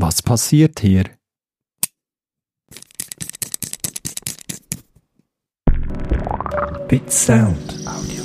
Was passiert hier? Bit Sound Audio.